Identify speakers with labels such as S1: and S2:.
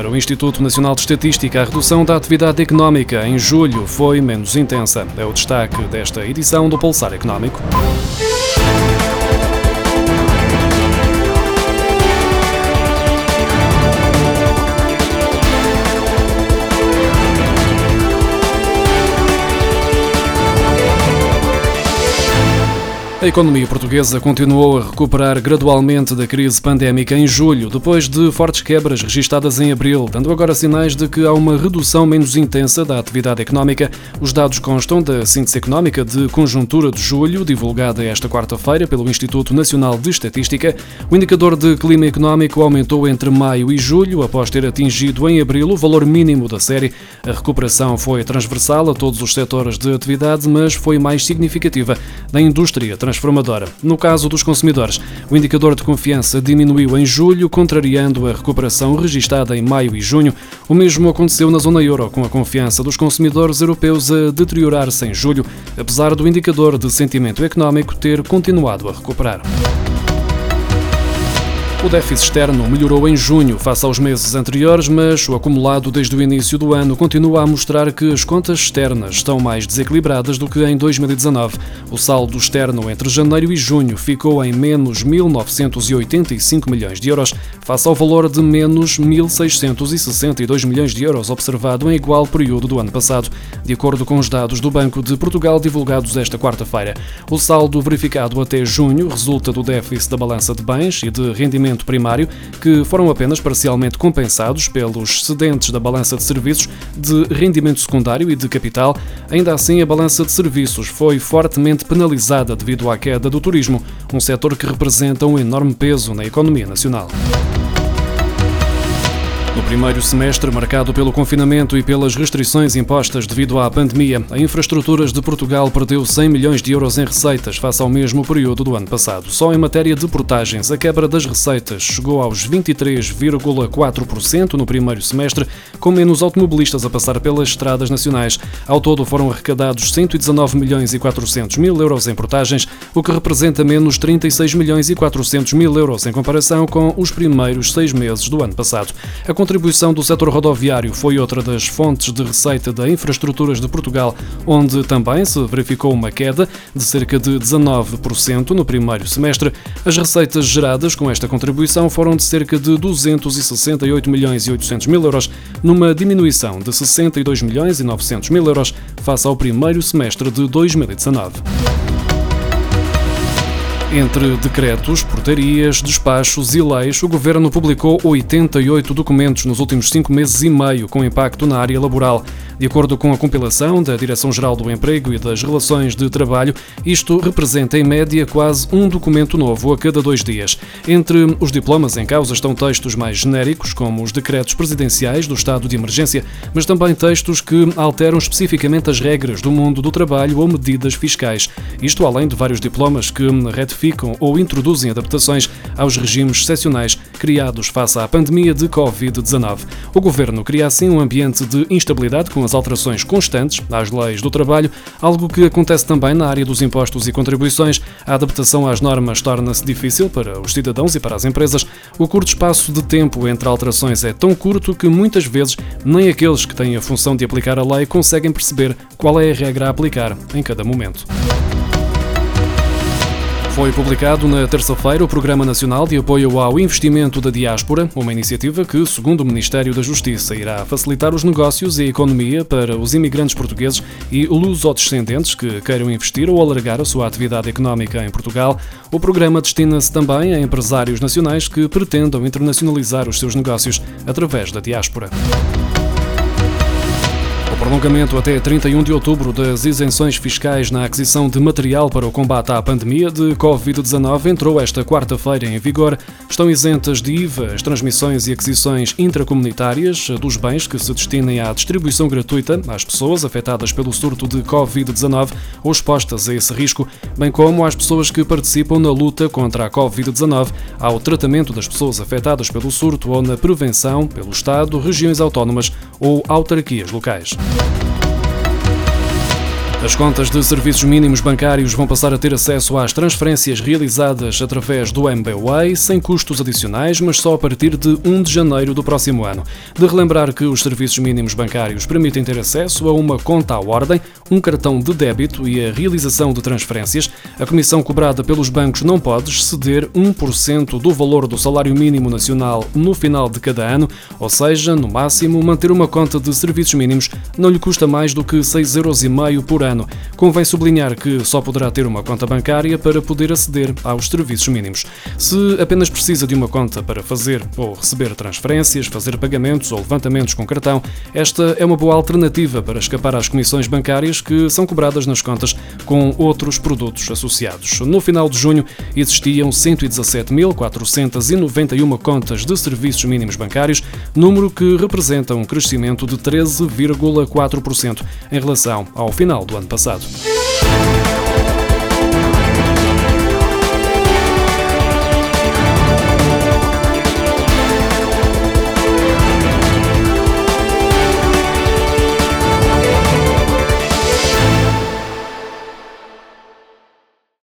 S1: Para o Instituto Nacional de Estatística, a redução da atividade económica em julho foi menos intensa. É o destaque desta edição do Pulsar Económico. A economia portuguesa continuou a recuperar gradualmente da crise pandémica em julho, depois de fortes quebras registadas em abril, dando agora sinais de que há uma redução menos intensa da atividade económica. Os dados constam da síntese económica de conjuntura de julho, divulgada esta quarta-feira pelo Instituto Nacional de Estatística. O indicador de clima económico aumentou entre maio e julho, após ter atingido em abril o valor mínimo da série. A recuperação foi transversal a todos os setores de atividade, mas foi mais significativa da indústria transformadora. No caso dos consumidores, o indicador de confiança diminuiu em julho, contrariando a recuperação registada em maio e junho. O mesmo aconteceu na zona euro, com a confiança dos consumidores europeus a deteriorar-se em julho, apesar do indicador de sentimento económico ter continuado a recuperar. O déficit externo melhorou em junho face aos meses anteriores, mas o acumulado desde o início do ano continua a mostrar que as contas externas estão mais desequilibradas do que em 2019. O saldo externo entre janeiro e junho ficou em menos 1.985 milhões de euros, face ao valor de menos 1.662 milhões de euros observado em igual período do ano passado, de acordo com os dados do Banco de Portugal divulgados esta quarta-feira. O saldo verificado até junho resulta do déficit da balança de bens e de rendimento primário, que foram apenas parcialmente compensados pelos excedentes da balança de serviços, de rendimento secundário e de capital. Ainda assim, a balança de serviços foi fortemente penalizada devido à queda do turismo, um setor que representa um enorme peso na economia nacional. No primeiro semestre, marcado pelo confinamento e pelas restrições impostas devido à pandemia, a Infraestruturas de Portugal perdeu 100 milhões de euros em receitas face ao mesmo período do ano passado. Só em matéria de portagens, a quebra das receitas chegou aos 23,4% no primeiro semestre, com menos automobilistas a passar pelas estradas nacionais. Ao todo foram arrecadados 119 milhões e 400 mil euros em portagens, o que representa menos 36 milhões e 400 mil euros em comparação com os primeiros seis meses do ano passado. A contribuição do setor rodoviário foi outra das fontes de receita da Infraestruturas de Portugal, onde também se verificou uma queda de cerca de 19% no primeiro semestre. As receitas geradas com esta contribuição foram de cerca de 268 milhões e 800 mil euros, numa diminuição de 62 milhões e 900 mil euros face ao primeiro semestre de 2019. Entre decretos, portarias, despachos e leis, o Governo publicou 88 documentos nos últimos cinco meses e meio com impacto na área laboral. De acordo com a compilação da Direção-Geral do Emprego e das Relações de Trabalho, isto representa em média quase um documento novo a cada dois dias. Entre os diplomas em causa estão textos mais genéricos, como os decretos presidenciais do estado de emergência, mas também textos que alteram especificamente as regras do mundo do trabalho ou medidas fiscais. Isto além de vários diplomas que retificam ou introduzem adaptações aos regimes excepcionais criados face à pandemia de Covid-19. O governo cria assim um ambiente de instabilidade com as alterações constantes às leis do trabalho, algo que acontece também na área dos impostos e contribuições. A adaptação às normas torna-se difícil para os cidadãos e para as empresas. O curto espaço de tempo entre alterações é tão curto que muitas vezes nem aqueles que têm a função de aplicar a lei conseguem perceber qual é a regra a aplicar em cada momento. Foi publicado na terça-feira o Programa Nacional de Apoio ao Investimento da Diáspora, uma iniciativa que, segundo o Ministério da Justiça, irá facilitar os negócios e a economia para os imigrantes portugueses e luso-descendentes que queiram investir ou alargar a sua atividade económica em Portugal. O programa destina-se também a empresários nacionais que pretendam internacionalizar os seus negócios através da diáspora prolongamento até 31 de outubro das isenções fiscais na aquisição de material para o combate à pandemia de Covid-19 entrou esta quarta-feira em vigor. Estão isentas de IVA as transmissões e aquisições intracomunitárias dos bens que se destinem à distribuição gratuita às pessoas afetadas pelo surto de Covid-19 ou expostas a esse risco, bem como às pessoas que participam na luta contra a Covid-19, ao tratamento das pessoas afetadas pelo surto ou na prevenção pelo Estado, regiões autónomas ou autarquias locais. Thank you. As contas de serviços mínimos bancários vão passar a ter acesso às transferências realizadas através do MBWay, sem custos adicionais, mas só a partir de 1 de janeiro do próximo ano. De relembrar que os serviços mínimos bancários permitem ter acesso a uma conta à ordem, um cartão de débito e a realização de transferências, a comissão cobrada pelos bancos não pode exceder 1% do valor do salário mínimo nacional no final de cada ano, ou seja, no máximo, manter uma conta de serviços mínimos não lhe custa mais do que 6,5 euros por ano ano. Convém sublinhar que só poderá ter uma conta bancária para poder aceder aos serviços mínimos. Se apenas precisa de uma conta para fazer ou receber transferências, fazer pagamentos ou levantamentos com cartão, esta é uma boa alternativa para escapar às comissões bancárias que são cobradas nas contas com outros produtos associados. No final de junho, existiam 117.491 contas de serviços mínimos bancários, número que representa um crescimento de 13,4% em relação ao final do ano passado.